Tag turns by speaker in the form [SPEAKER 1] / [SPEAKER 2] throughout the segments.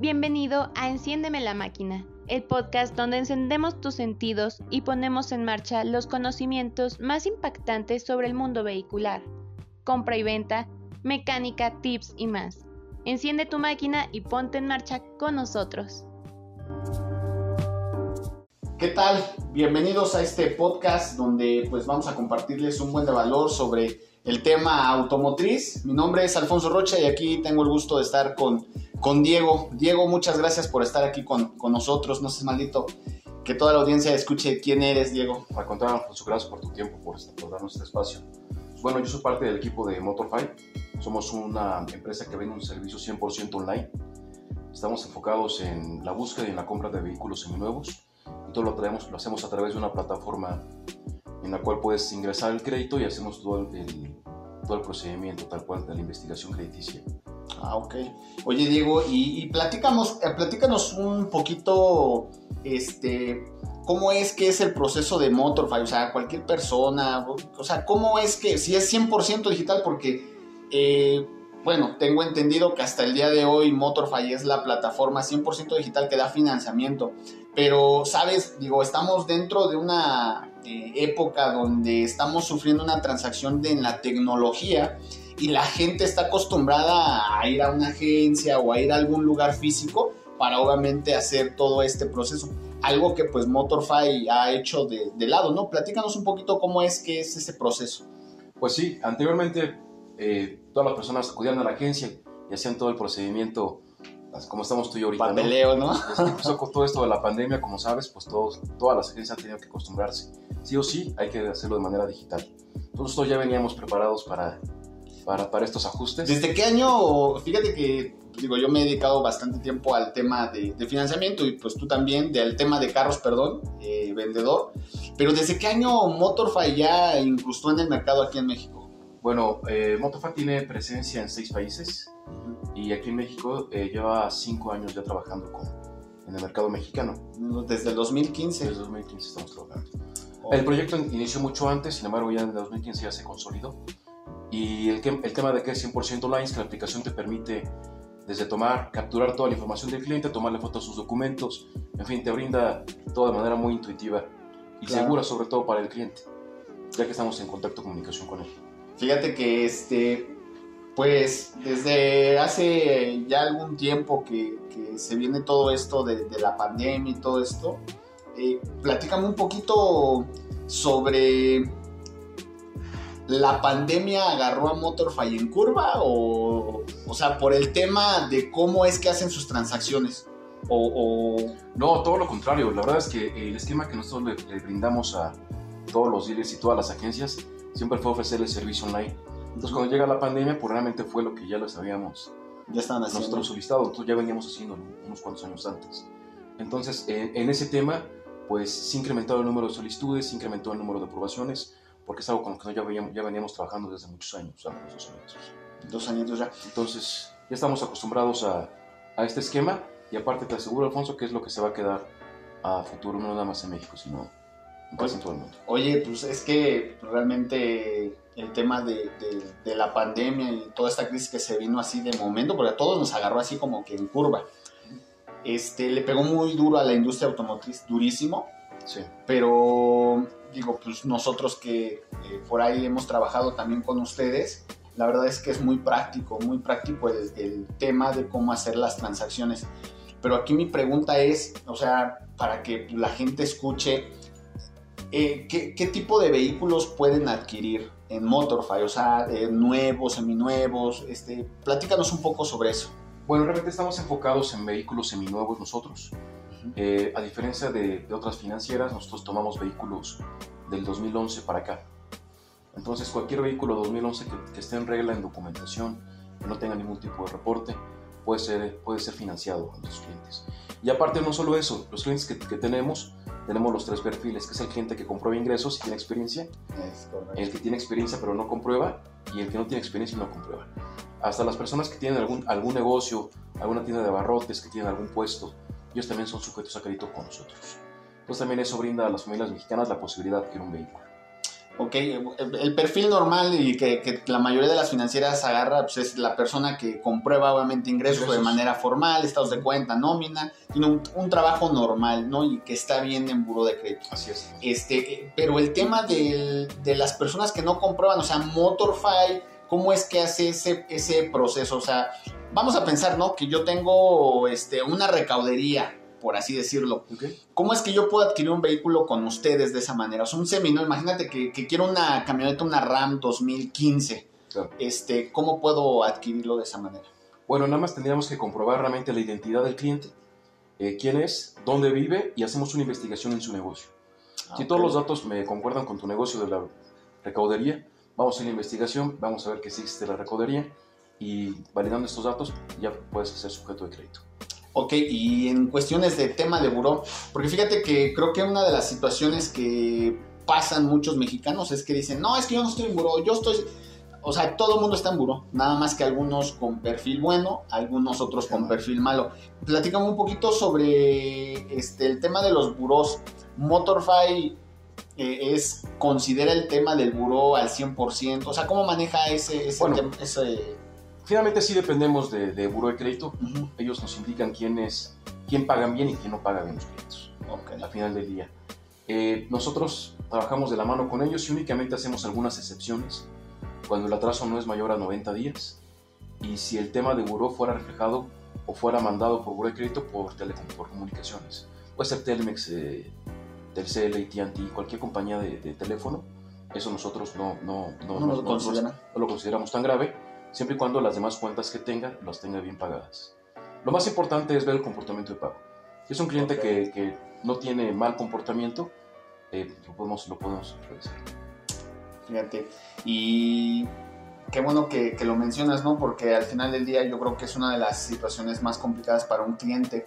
[SPEAKER 1] Bienvenido a Enciéndeme la máquina, el podcast donde encendemos tus sentidos y ponemos en marcha los conocimientos más impactantes sobre el mundo vehicular, compra y venta, mecánica, tips y más. Enciende tu máquina y ponte en marcha con nosotros.
[SPEAKER 2] ¿Qué tal? Bienvenidos a este podcast donde pues vamos a compartirles un buen de valor sobre el tema automotriz. Mi nombre es Alfonso Rocha y aquí tengo el gusto de estar con, con Diego. Diego, muchas gracias por estar aquí con, con nosotros. No seas maldito que toda la audiencia escuche quién eres, Diego.
[SPEAKER 3] Al contrario, Alfonso, gracias por tu tiempo, por, por darnos este espacio. Bueno, yo soy parte del equipo de Motorfy. Somos una empresa que vende un servicio 100% online. Estamos enfocados en la búsqueda y en la compra de vehículos seminuevos y todo lo, traemos, lo hacemos a través de una plataforma en la cual puedes ingresar el crédito y hacemos todo el, todo el procedimiento tal cual de la investigación crediticia.
[SPEAKER 2] Ah, ok. Oye, Diego, y, y platícanos, eh, platícanos un poquito, este, cómo es que es el proceso de Motorfy, o sea, cualquier persona, o sea, cómo es que, si es 100% digital, porque, eh, bueno, tengo entendido que hasta el día de hoy Motorfy es la plataforma 100% digital que da financiamiento, pero, sabes, digo, estamos dentro de una eh, época donde estamos sufriendo una transacción de, en la tecnología y la gente está acostumbrada a ir a una agencia o a ir a algún lugar físico para obviamente hacer todo este proceso. Algo que pues Motorfy ha hecho de, de lado, ¿no? Platícanos un poquito cómo es que es ese proceso.
[SPEAKER 3] Pues sí, anteriormente eh, todas las personas acudían a la agencia y hacían todo el procedimiento como estamos tú y yo ahorita.
[SPEAKER 2] Papeleo, ¿no?
[SPEAKER 3] Desde que empezó con todo esto de la pandemia, como sabes, pues todos, todas las agencias han tenido que acostumbrarse. Sí o sí, hay que hacerlo de manera digital. Nosotros ya veníamos preparados para, para, para estos ajustes.
[SPEAKER 2] ¿Desde qué año? Fíjate que, digo, yo me he dedicado bastante tiempo al tema de, de financiamiento y pues tú también, del tema de carros, perdón, eh, vendedor. Pero ¿desde qué año Motorfy ya incrustó en el mercado aquí en México?
[SPEAKER 3] Bueno, eh, Motorfy tiene presencia en seis países y aquí en México eh, lleva cinco años ya trabajando con, en el mercado mexicano.
[SPEAKER 2] Desde el 2015.
[SPEAKER 3] Desde el 2015 estamos trabajando. Oh. El proyecto inició mucho antes, sin embargo ya en el 2015 ya se consolidó. Y el, el tema de que es 100% online es que la aplicación te permite desde tomar, capturar toda la información del cliente, tomarle fotos a sus documentos, en fin, te brinda todo de manera muy intuitiva y claro. segura sobre todo para el cliente, ya que estamos en contacto comunicación con él.
[SPEAKER 2] Fíjate que este, pues desde hace ya algún tiempo que, que se viene todo esto de, de, la pandemia y todo esto, eh, platícame un poquito sobre la pandemia agarró a Motorfy en curva o, o sea, por el tema de cómo es que hacen sus transacciones. O, o...
[SPEAKER 3] No, todo lo contrario. La verdad es que el esquema que nosotros le, le brindamos a todos los dealers y todas las agencias siempre fue ofrecer el servicio online. Entonces, cuando llega la pandemia, pues realmente fue lo que ya les habíamos
[SPEAKER 2] ya estaban haciendo.
[SPEAKER 3] nosotros solicitado, entonces ya veníamos haciendo unos cuantos años antes. Entonces, en, en, ese tema, pues se incrementó el número de solicitudes, se incrementó el número de aprobaciones, porque es algo con lo que ya veníamos, ya veníamos trabajando desde muchos años, o sea, dos años.
[SPEAKER 2] Dos años ya.
[SPEAKER 3] Entonces, ya estamos acostumbrados a, a este esquema, y aparte te aseguro, Alfonso, que es lo que se va a quedar a futuro, no nada más en México, sino todo el mundo.
[SPEAKER 2] Oye, pues es que realmente el tema de, de, de, la pandemia y toda esta crisis que se vino así de momento, porque a todos nos agarró así como que en curva, este, le pegó muy duro a la industria automotriz, durísimo.
[SPEAKER 3] Sí.
[SPEAKER 2] Pero digo, pues nosotros que eh, por ahí hemos trabajado también con ustedes, la verdad es que es muy práctico, muy práctico el, el tema de cómo hacer las transacciones. Pero aquí mi pregunta es, o sea, para que la gente escuche, eh, ¿qué, ¿qué, tipo de vehículos pueden adquirir en Motorfy? O sea, eh, nuevos, seminuevos, este, platícanos un poco sobre eso.
[SPEAKER 3] Bueno, realmente estamos enfocados en vehículos seminuevos nosotros. Uh -huh. eh, a diferencia de, de, otras financieras, nosotros tomamos vehículos del 2011 para acá. Entonces, cualquier vehículo 2011 que, que esté en regla en documentación, que no tenga ningún tipo de reporte, puede ser, puede ser financiado a nuestros clientes. Y aparte, no solo eso, los clientes que, que tenemos tenemos los tres perfiles, que es el cliente que comprueba ingresos y tiene experiencia, el que tiene experiencia pero no comprueba y el que no tiene experiencia y no comprueba. Hasta las personas que tienen algún, algún negocio, alguna tienda de abarrotes, que tienen algún puesto, ellos también son sujetos a crédito con nosotros. Entonces también eso brinda a las familias mexicanas la posibilidad de adquirir un vehículo.
[SPEAKER 2] Ok, el perfil normal y que, la mayoría de las financieras agarra pues es la persona que comprueba obviamente ingresos, de manera formal, estados de cuenta, nómina, tiene un, trabajo normal, ¿no? Y que está bien en buro de crédito.
[SPEAKER 3] Así es.
[SPEAKER 2] Este, pero el tema de las personas que no comprueban, o sea, Motorfy, ¿cómo es que hace ese, ese proceso? O sea, vamos a pensar, ¿no? Que yo tengo este, una recaudería, por así decirlo. ¿Cómo es que yo puedo adquirir un vehículo con ustedes de esa manera? O sea, un semino, imagínate que, quiero una camioneta, una RAM 2015. Este, ¿Cómo puedo adquirirlo de esa manera?
[SPEAKER 3] Bueno, nada más tendríamos que comprobar realmente la identidad del cliente, eh, quién es, dónde vive y hacemos una investigación en su negocio. Ah, si todos los datos me concuerdan con tu negocio de la recaudería, vamos a hacer la investigación, vamos a ver que existe la recaudería y validando estos datos ya puedes ser sujeto de crédito.
[SPEAKER 2] Ok, y en cuestiones de tema de buró, porque fíjate que creo que una de las situaciones que pasan muchos mexicanos es que dicen, no, es que yo no estoy en buró, yo estoy... O sea, todo el mundo está en buró, nada más que algunos con perfil bueno, algunos otros con perfil malo. Platícame un poquito sobre este, el tema de los buros. Motorfy eh, es, considera el tema del buró al 100%, o sea, ¿cómo maneja ese, ese, ese
[SPEAKER 3] Finalmente sí dependemos de, de Buró de Crédito. Ellos nos indican quién, es, quién pagan bien y quién no paga bien los créditos al final del día. Eh, nosotros trabajamos de la mano con ellos y únicamente hacemos algunas excepciones cuando el atraso no es mayor a 90 días y si el tema de buró fuera reflejado o fuera mandado por buró de crédito por, telecom por comunicaciones. Puede ser Telmex, eh, Telcel, AT&T, cualquier compañía de, teléfono. Eso nosotros no, no, no, no, lo consideramos tan grave siempre y cuando las demás cuentas que tenga las tenga bien pagadas. Lo más importante es ver el comportamiento de pago. Si es un cliente que, no tiene mal comportamiento, eh, lo, podemos, lo podemos revisar.
[SPEAKER 2] Fíjate, y qué bueno que, lo mencionas, ¿no? Porque al final del día yo creo que es una de las situaciones más complicadas para un cliente.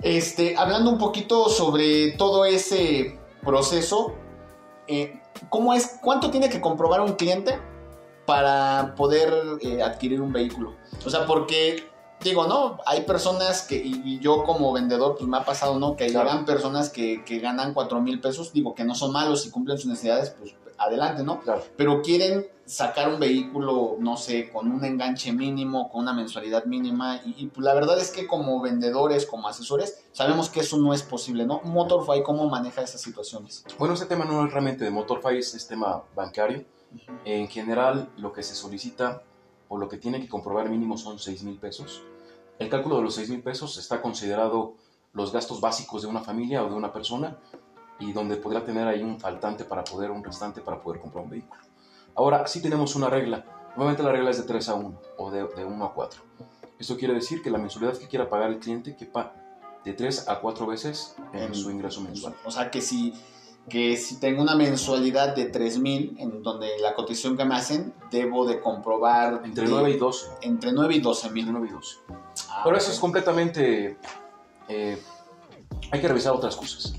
[SPEAKER 2] Este, hablando un poquito sobre todo ese proceso, eh, ¿cómo es, ¿cuánto tiene que comprobar un cliente para poder eh, adquirir un vehículo. O sea, porque digo, ¿no? Hay personas que, y, yo como vendedor, pues me ha pasado, ¿no? Que llegan personas que, que, ganan 4 mil pesos, digo, que no son malos y cumplen sus necesidades, pues adelante, ¿no?
[SPEAKER 3] Claro.
[SPEAKER 2] Pero quieren sacar un vehículo, no sé, con un enganche mínimo, con una mensualidad mínima, y, pues la verdad es que como vendedores, como asesores, sabemos que eso no es posible, ¿no? Motorfy, ¿cómo maneja esas situaciones?
[SPEAKER 3] Bueno, ese tema no es realmente de Motorfy, es tema bancario en general, lo que se solicita o lo que tiene que comprobar mínimo son 6 mil pesos. El cálculo de los 6 mil pesos está considerado los gastos básicos de una familia o de una persona y donde podría tener ahí un faltante para poder, un restante para poder comprar un vehículo. Ahora, sí tenemos una regla. Normalmente la regla es de 3 a 1 o de, de 1 a 4. Esto quiere decir que la mensualidad que quiera pagar el cliente quepa de 3 a 4 veces en, su ingreso mensual.
[SPEAKER 2] O sea que si que si tengo una mensualidad de 3.000, en donde la cotización que me hacen, debo de comprobar...
[SPEAKER 3] Entre 9 y 12.
[SPEAKER 2] Entre 9 y 12 mil.
[SPEAKER 3] 9 y 12. Ah, Pero eso es completamente... Eh, hay que revisar otras cosas.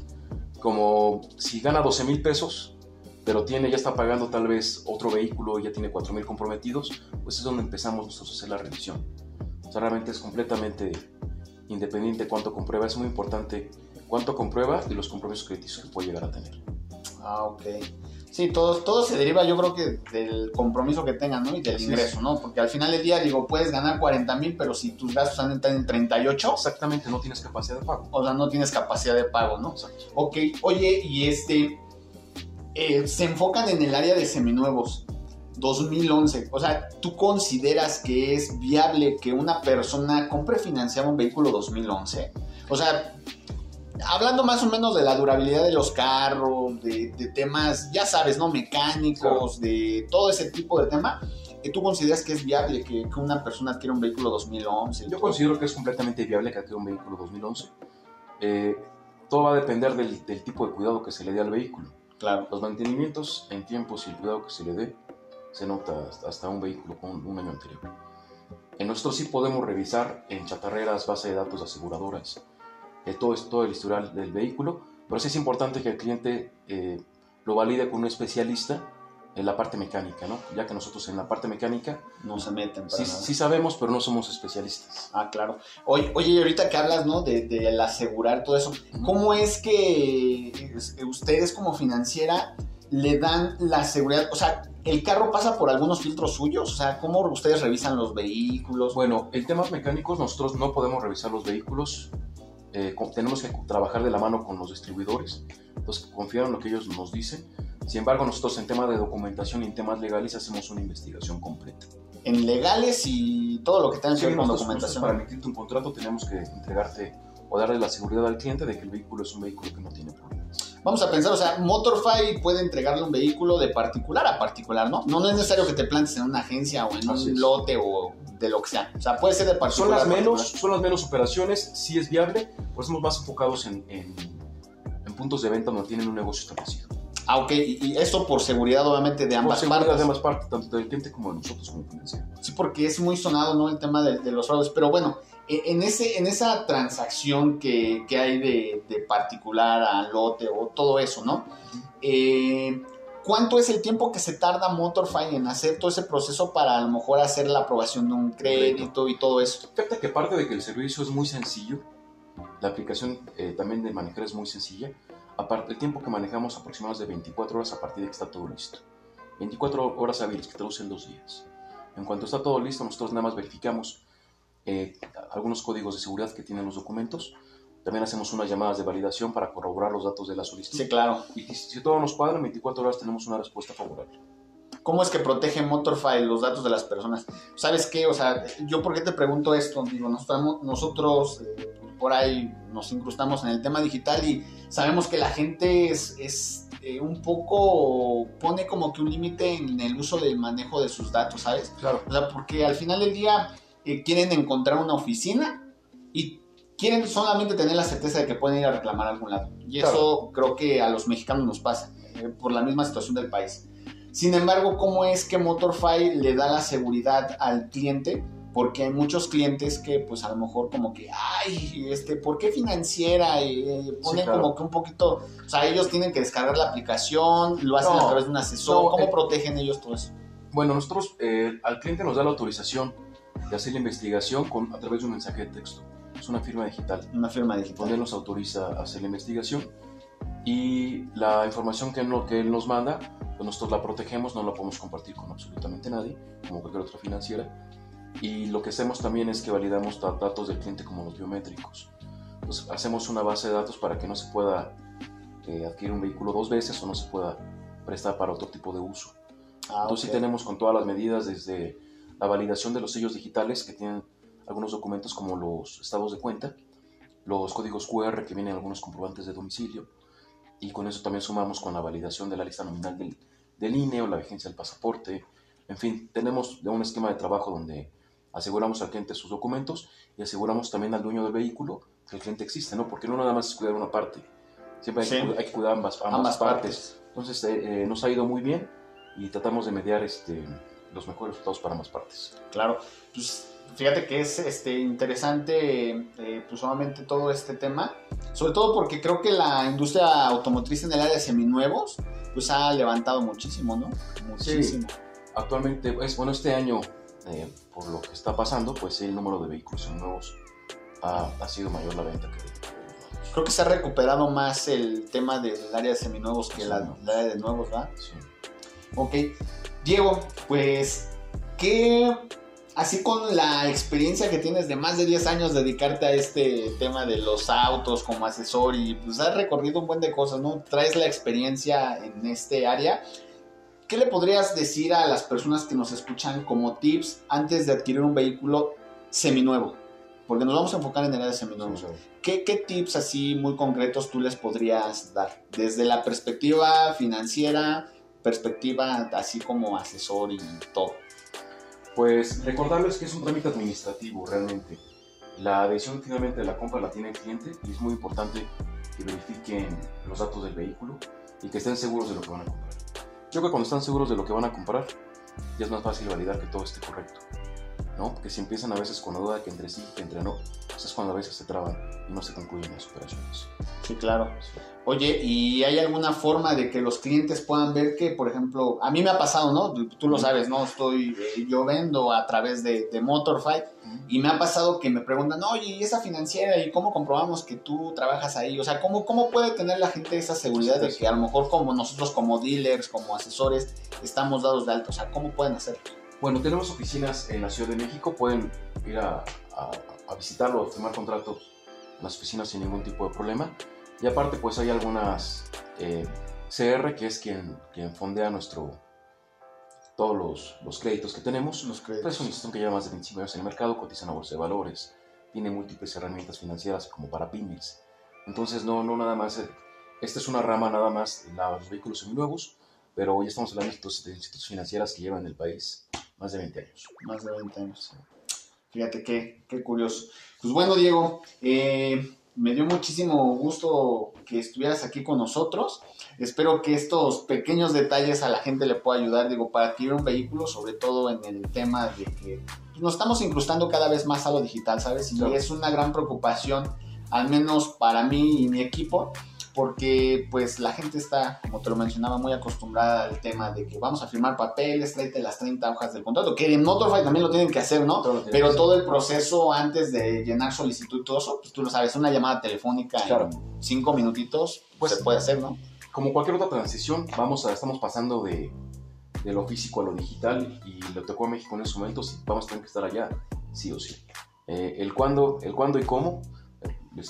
[SPEAKER 3] Como si gana 12 mil pesos, pero tiene, ya está pagando tal vez otro vehículo ya tiene 4 mil comprometidos, pues es donde empezamos nosotros a hacer la revisión. O sea, realmente es completamente independiente cuánto comprueba. Es muy importante cuánto comprueba y los compromisos crediticios que puede llegar a tener.
[SPEAKER 2] Ah, ok. Sí, todo, todo se deriva yo creo que del compromiso que tengan, ¿no? Y del ingreso, ¿no? Porque al final del día, digo, puedes ganar 40 mil, pero si tus gastos están en 38...
[SPEAKER 3] Exactamente, no tienes capacidad de pago.
[SPEAKER 2] O sea, no tienes capacidad de pago, ¿no?
[SPEAKER 3] Exacto.
[SPEAKER 2] Ok, oye, y este... Eh, se enfocan en el área de seminuevos. 2011. O sea, ¿tú consideras que es viable que una persona compre financiado un vehículo 2011? O sea, hablando más o menos de la durabilidad de los carros, de, temas, ya sabes, ¿no? Mecánicos, de todo ese tipo de tema. ¿Tú consideras que es viable que, una persona adquiera un vehículo 2011?
[SPEAKER 3] Yo considero que es completamente viable que adquiera un vehículo 2011. Eh, todo va a depender del, tipo de cuidado que se le dé al vehículo.
[SPEAKER 2] Claro.
[SPEAKER 3] Los mantenimientos en tiempos y el cuidado que se le dé se nota hasta un vehículo con un año anterior. En nosotros sí podemos revisar en chatarreras, base de datos de aseguradoras, todo, todo el historial del vehículo, pero sí es importante que el cliente eh, lo valide con un especialista en la parte mecánica, ¿no? Ya que nosotros en la parte mecánica
[SPEAKER 2] no se meten.
[SPEAKER 3] sí, sí, sabemos, pero no somos especialistas.
[SPEAKER 2] Ah, claro. Oye, oye ahorita que hablas, ¿no? De, de asegurar todo eso, ¿cómo es que ustedes como financiera le dan la seguridad, o sea, el carro pasa por algunos filtros suyos, o sea, ¿cómo ustedes revisan los vehículos?
[SPEAKER 3] Bueno, en temas mecánicos nosotros no podemos revisar los vehículos, eh, tenemos que trabajar de la mano con los distribuidores, entonces confiar en lo que ellos nos dicen. Sin embargo, nosotros en temas de documentación y en temas legales hacemos una investigación completa.
[SPEAKER 2] En legales y todo lo que tenga que ver con documentación.
[SPEAKER 3] Para emitirte un contrato tenemos que entregarte o darle la seguridad al cliente de que el vehículo es un vehículo que no tiene problemas.
[SPEAKER 2] Vamos a pensar, o sea, Motorfy puede entregarle un vehículo de particular a particular, ¿no? No, no es necesario que te plantes en una agencia o en
[SPEAKER 3] Así
[SPEAKER 2] un
[SPEAKER 3] es.
[SPEAKER 2] lote o de lo que sea. O sea, puede ser de
[SPEAKER 3] Son
[SPEAKER 2] particular.
[SPEAKER 3] las
[SPEAKER 2] a particular.
[SPEAKER 3] menos, son las menos operaciones, sí es viable, por eso estamos más enfocados en, en- en puntos de venta donde tienen un negocio establecido.
[SPEAKER 2] Ah, ok, y, esto por seguridad obviamente de
[SPEAKER 3] Por
[SPEAKER 2] ambas
[SPEAKER 3] seguridad
[SPEAKER 2] partes.
[SPEAKER 3] de ambas partes, tanto del cliente como de nosotros como financiero.
[SPEAKER 2] Sí, porque es muy sonado, ¿no? El tema de, de los fraudes. Pero bueno, en, ese, en esa transacción que, que hay de, de particular a lote o todo eso, ¿no? Eh, ¿Cuánto es el tiempo que se tarda Motorfy en hacer todo ese proceso para a lo mejor hacer la aprobación de un crédito y todo eso?
[SPEAKER 3] Fíjate que aparte de que el servicio es muy sencillo, la aplicación eh, también de manejar es muy sencilla. Aparte, el tiempo que manejamos aproximadamente de 24 horas a partir de que está todo listo. 24 horas hábiles que traducen dos días. En cuanto está todo listo, nosotros nada más verificamos eh, algunos códigos de seguridad que tienen los documentos. También hacemos unas llamadas de validación para corroborar los datos de la solicitud.
[SPEAKER 2] Sí, claro.
[SPEAKER 3] Y si, todo nos cuadra, en 24 horas tenemos una respuesta favorable.
[SPEAKER 2] ¿Cómo es que protege Motorfy los datos de las personas? ¿Sabes qué? O sea, yo por qué te pregunto esto, digo, nosotros, nosotros eh, por ahí nos incrustamos en el tema digital y sabemos que la gente es, es, eh, un poco, pone como que un límite en el uso del manejo de sus datos, ¿sabes?
[SPEAKER 3] Claro.
[SPEAKER 2] O sea, porque al final del día eh, quieren encontrar una oficina y quieren solamente tener la certeza de que pueden ir a reclamar a algún lado. Y
[SPEAKER 3] Claro.
[SPEAKER 2] eso creo que a los mexicanos nos pasa, eh, por la misma situación del país. Sin embargo, ¿cómo es que Motorfy le da la seguridad al cliente? Porque hay muchos clientes que, pues a lo mejor, como que, ay, este, ¿por qué financiera? Eh, ponen
[SPEAKER 3] claro.
[SPEAKER 2] como que un poquito, o sea, ellos tienen que descargar la aplicación, lo hacen
[SPEAKER 3] No,
[SPEAKER 2] a través de un asesor.
[SPEAKER 3] no,
[SPEAKER 2] ¿Cómo
[SPEAKER 3] eh,
[SPEAKER 2] protegen ellos todo eso?
[SPEAKER 3] Bueno, nosotros, eh, al cliente nos da la autorización de hacer la investigación con, a través de un mensaje de texto. Es una firma digital.
[SPEAKER 2] Una firma
[SPEAKER 3] donde él
[SPEAKER 2] digital.
[SPEAKER 3] nos autoriza a hacer la investigación y la información que no- que él nos manda, pues nosotros la protegemos, no la podemos compartir con absolutamente nadie, como cualquier otra financiera. Y lo que hacemos también es que validamos da- datos del cliente como los biométricos. Entonces hacemos una base de datos para que no se pueda eh, adquirir un vehículo dos veces o no se pueda prestar para otro tipo de uso.
[SPEAKER 2] Ah,
[SPEAKER 3] Entonces sí
[SPEAKER 2] ok.
[SPEAKER 3] tenemos con todas las medidas desde la validación de los sellos digitales que tienen algunos documentos como los estados de cuenta, los códigos QR que vienen en algunos comprobantes de domicilio y con eso también sumamos con la validación de la lista nominal del, del INE o la vigencia del pasaporte. En fin, tenemos un esquema de trabajo donde aseguramos al cliente sus documentos y aseguramos también al dueño del vehículo que el cliente existe, ¿no? Porque no nada más es cuidar una parte, siempre hay,
[SPEAKER 2] Sí.
[SPEAKER 3] que, cu- hay que cuidar ambas, ambas,
[SPEAKER 2] Ambas
[SPEAKER 3] partes.
[SPEAKER 2] partes.
[SPEAKER 3] Entonces eh, eh, nos ha ido muy bien y tratamos de mediar este, los mejores resultados para ambas partes.
[SPEAKER 2] Claro, pues fíjate que es este, interesante eh, pues solamente todo este tema, sobre todo porque creo que la industria automotriz en el área de seminuevos pues ha levantado muchísimo, ¿no? Muchísimo.
[SPEAKER 3] Actualmente, es, bueno, este año, eh, por lo que está pasando, pues el número de vehículos nuevos ha, ha sido mayor la venta que.
[SPEAKER 2] Creo que se ha recuperado más el tema del área de seminuevos que la,
[SPEAKER 3] Seminuevos.
[SPEAKER 2] el área de nuevos, ¿verdad?
[SPEAKER 3] Sí.
[SPEAKER 2] Ok, Diego, pues, ¿qué, así con la experiencia que tienes de más de 10 años dedicarte a este tema de los autos como asesor y pues has recorrido un buen de cosas, ¿no? Traes la experiencia en este área. ¿Qué le podrías decir a las personas que nos escuchan como tips antes de adquirir un vehículo seminuevo? Porque nos vamos a enfocar en el área de seminuevos. ¿Qué, ¿Qué tips así muy concretos tú les podrías dar? Desde la perspectiva financiera, perspectiva así como asesor y todo.
[SPEAKER 3] Pues recordarles que es un trámite administrativo realmente. La decisión finalmente de la compra la tiene el cliente y es muy importante que verifiquen los datos del vehículo y que estén seguros de lo que van a comprar. Yo creo que cuando están seguros de lo que van a comprar, ya es más fácil validar que todo esté correcto. ¿no? Porque si empiezan a veces con la duda que entre sí, que entre no, pues es cuando a veces se traban y no se concluyen las operaciones.
[SPEAKER 2] Sí, claro. Oye, ¿y hay alguna forma de que los clientes puedan ver que, por ejemplo, a mí me ha pasado, ¿no? Tú lo sabes, ¿no? Estoy, eh, yo vendo a través de, de Motorfight y me ha pasado que me preguntan, oye, ¿y esa financiera? ¿Y cómo comprobamos que tú trabajas ahí? O sea, ¿cómo, cómo puede tener la gente esa seguridad de que a lo mejor como nosotros como dealers, como asesores, estamos dados de alto? O sea, ¿cómo pueden hacerlo?
[SPEAKER 3] Bueno, tenemos oficinas en la Ciudad de México, pueden ir a, a, a visitarlo, firmar contratos en las oficinas sin ningún tipo de problema. Y aparte, pues hay algunas eh, CR, que es quien, quien fondea nuestro, todos los, los créditos que tenemos.
[SPEAKER 2] Los
[SPEAKER 3] Es una institución que lleva más de 25 años en el mercado, cotiza en la bolsa de valores, tiene múltiples herramientas financieras como para pymes. Entonces, no, no nada más, eh, esta es una rama nada más de los vehículos seminuevos, pero ya estamos hablando de instituciones financieras que llevan en el país más de 20 años.
[SPEAKER 2] Más de 20 años. Fíjate qué, qué curioso. Pues bueno, Diego, eh, me dio muchísimo gusto que estuvieras aquí con nosotros. Espero que estos pequeños detalles a la gente le pueda ayudar, digo, para adquirir un vehículo, sobre todo en el tema de que pues, nos estamos incrustando cada vez más a lo digital, ¿sabes? Y es una gran preocupación, al menos para mí y mi equipo, porque pues la gente está, como te lo mencionaba, muy acostumbrada al tema de que vamos a firmar papeles, tráete las 30 hojas del contrato, que en Motorfight también lo tienen que hacer, ¿no?
[SPEAKER 3] Todo lo
[SPEAKER 2] Pero todo el proceso antes de llenar solicitud y todo eso, pues tú lo sabes, una llamada telefónica
[SPEAKER 3] Claro.
[SPEAKER 2] en cinco minutitos
[SPEAKER 3] Pues-
[SPEAKER 2] se puede hacer, ¿no?
[SPEAKER 3] como cualquier otra transición, vamos a, estamos pasando de, de lo físico a lo digital y le tocó a México en esos momentos y vamos a tener que estar allá, sí o sí. Eh, el, cuándo, el cuándo y cómo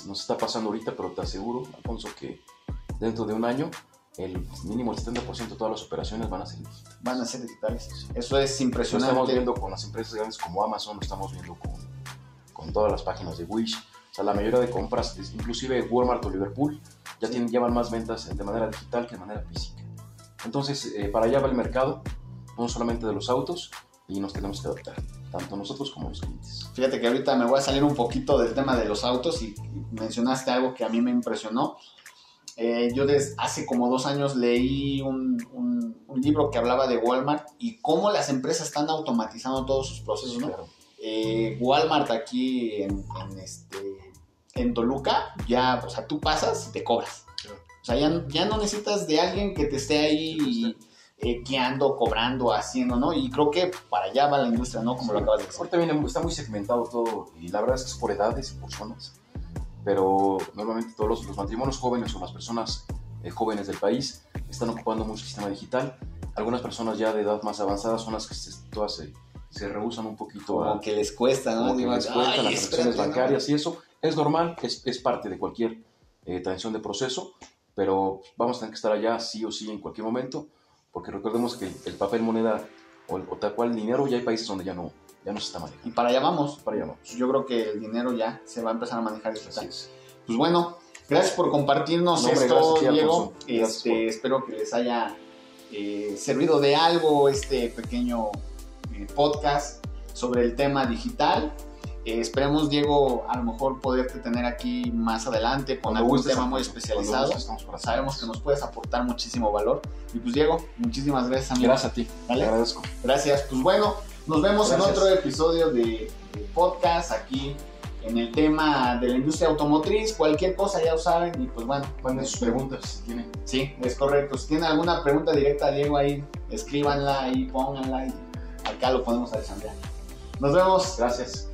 [SPEAKER 3] nos está pasando ahorita, pero te aseguro, Alfonso, que dentro de un año el mínimo el 70% de todas las operaciones van a ser digitales.
[SPEAKER 2] Van a ser digitales. Eso es
[SPEAKER 3] Lo
[SPEAKER 2] impresionante.
[SPEAKER 3] estamos viendo con las empresas grandes como Amazon, lo estamos viendo con, con todas las páginas de Wish. O sea, la mayoría de compras, inclusive Walmart o Liverpool, ya tienen, llevan más ventas de manera digital que de manera física. Entonces, eh, para allá va el mercado, no solamente de los autos, y nos tenemos que adaptar, tanto nosotros como los clientes.
[SPEAKER 2] Fíjate que ahorita me voy a salir un poquito del tema de los autos y mencionaste algo que a mí me impresionó. Eh, yo desde hace como dos años leí un, un- un libro que hablaba de Walmart y cómo las empresas están automatizando todos sus procesos, ¿no?
[SPEAKER 3] Claro.
[SPEAKER 2] eh, Walmart aquí en, en este, en Toluca, ya, o sea, tú pasas y te cobras.
[SPEAKER 3] Claro.
[SPEAKER 2] O sea, ya, ya no necesitas de alguien que te esté ahí eh, guiando, cobrando, haciendo, ¿no? Y creo que para allá va la industria, ¿no? Como lo acabas de decir.
[SPEAKER 3] Ahorita viene, está muy segmentado todo, y la verdad es que es por edades y por zonas, pero normalmente todos los, los matrimonios jóvenes o las personas eh, jóvenes del país están ocupando mucho el sistema digital. Algunas personas ya de edad más avanzada son las que se, todas se, se rehusan un poquito a,
[SPEAKER 2] Como que les cuesta, ¿no?
[SPEAKER 3] como que les cuentan
[SPEAKER 2] "Ay,
[SPEAKER 3] las transacciones
[SPEAKER 2] espérate, ¿no?".
[SPEAKER 3] bancarias y eso es normal, es, es parte de cualquier eh, transición de proceso, pero vamos a tener que estar allá sí o sí en cualquier momento, porque recordemos que el papel moneda o, o tal cual el dinero ya hay países donde ya no, ya no se está manejando.
[SPEAKER 2] Y para allá vamos.
[SPEAKER 3] Para allá vamos.
[SPEAKER 2] Yo creo que el dinero ya se va a empezar a manejar digital.
[SPEAKER 3] Así es.
[SPEAKER 2] Pues bueno, gracias por compartirnos
[SPEAKER 3] No,
[SPEAKER 2] esto, Diego. Este,
[SPEAKER 3] por-
[SPEAKER 2] Espero que les haya eh, servido de algo este pequeño eh, podcast sobre el tema digital. Eh, esperemos, Diego, a lo mejor poderte tener aquí más adelante con algún tema muy especializado. Sabemos que nos puedes aportar muchísimo valor. Y pues, Diego, muchísimas gracias, amigo.
[SPEAKER 3] Gracias a ti,
[SPEAKER 2] ¿Vale?
[SPEAKER 3] te agradezco.
[SPEAKER 2] Gracias. Pues bueno, nos vemos en otro episodio de, de podcast aquí en el tema de la industria automotriz. Cualquier cosa ya lo saben. Y pues bueno,
[SPEAKER 3] Manden sus preguntas si tienen.
[SPEAKER 2] sí, es correcto. Si tienen alguna pregunta directa a Diego ahí, escríbanla y pónganla y acá lo podemos desarrollar. Nos vemos.
[SPEAKER 3] Gracias.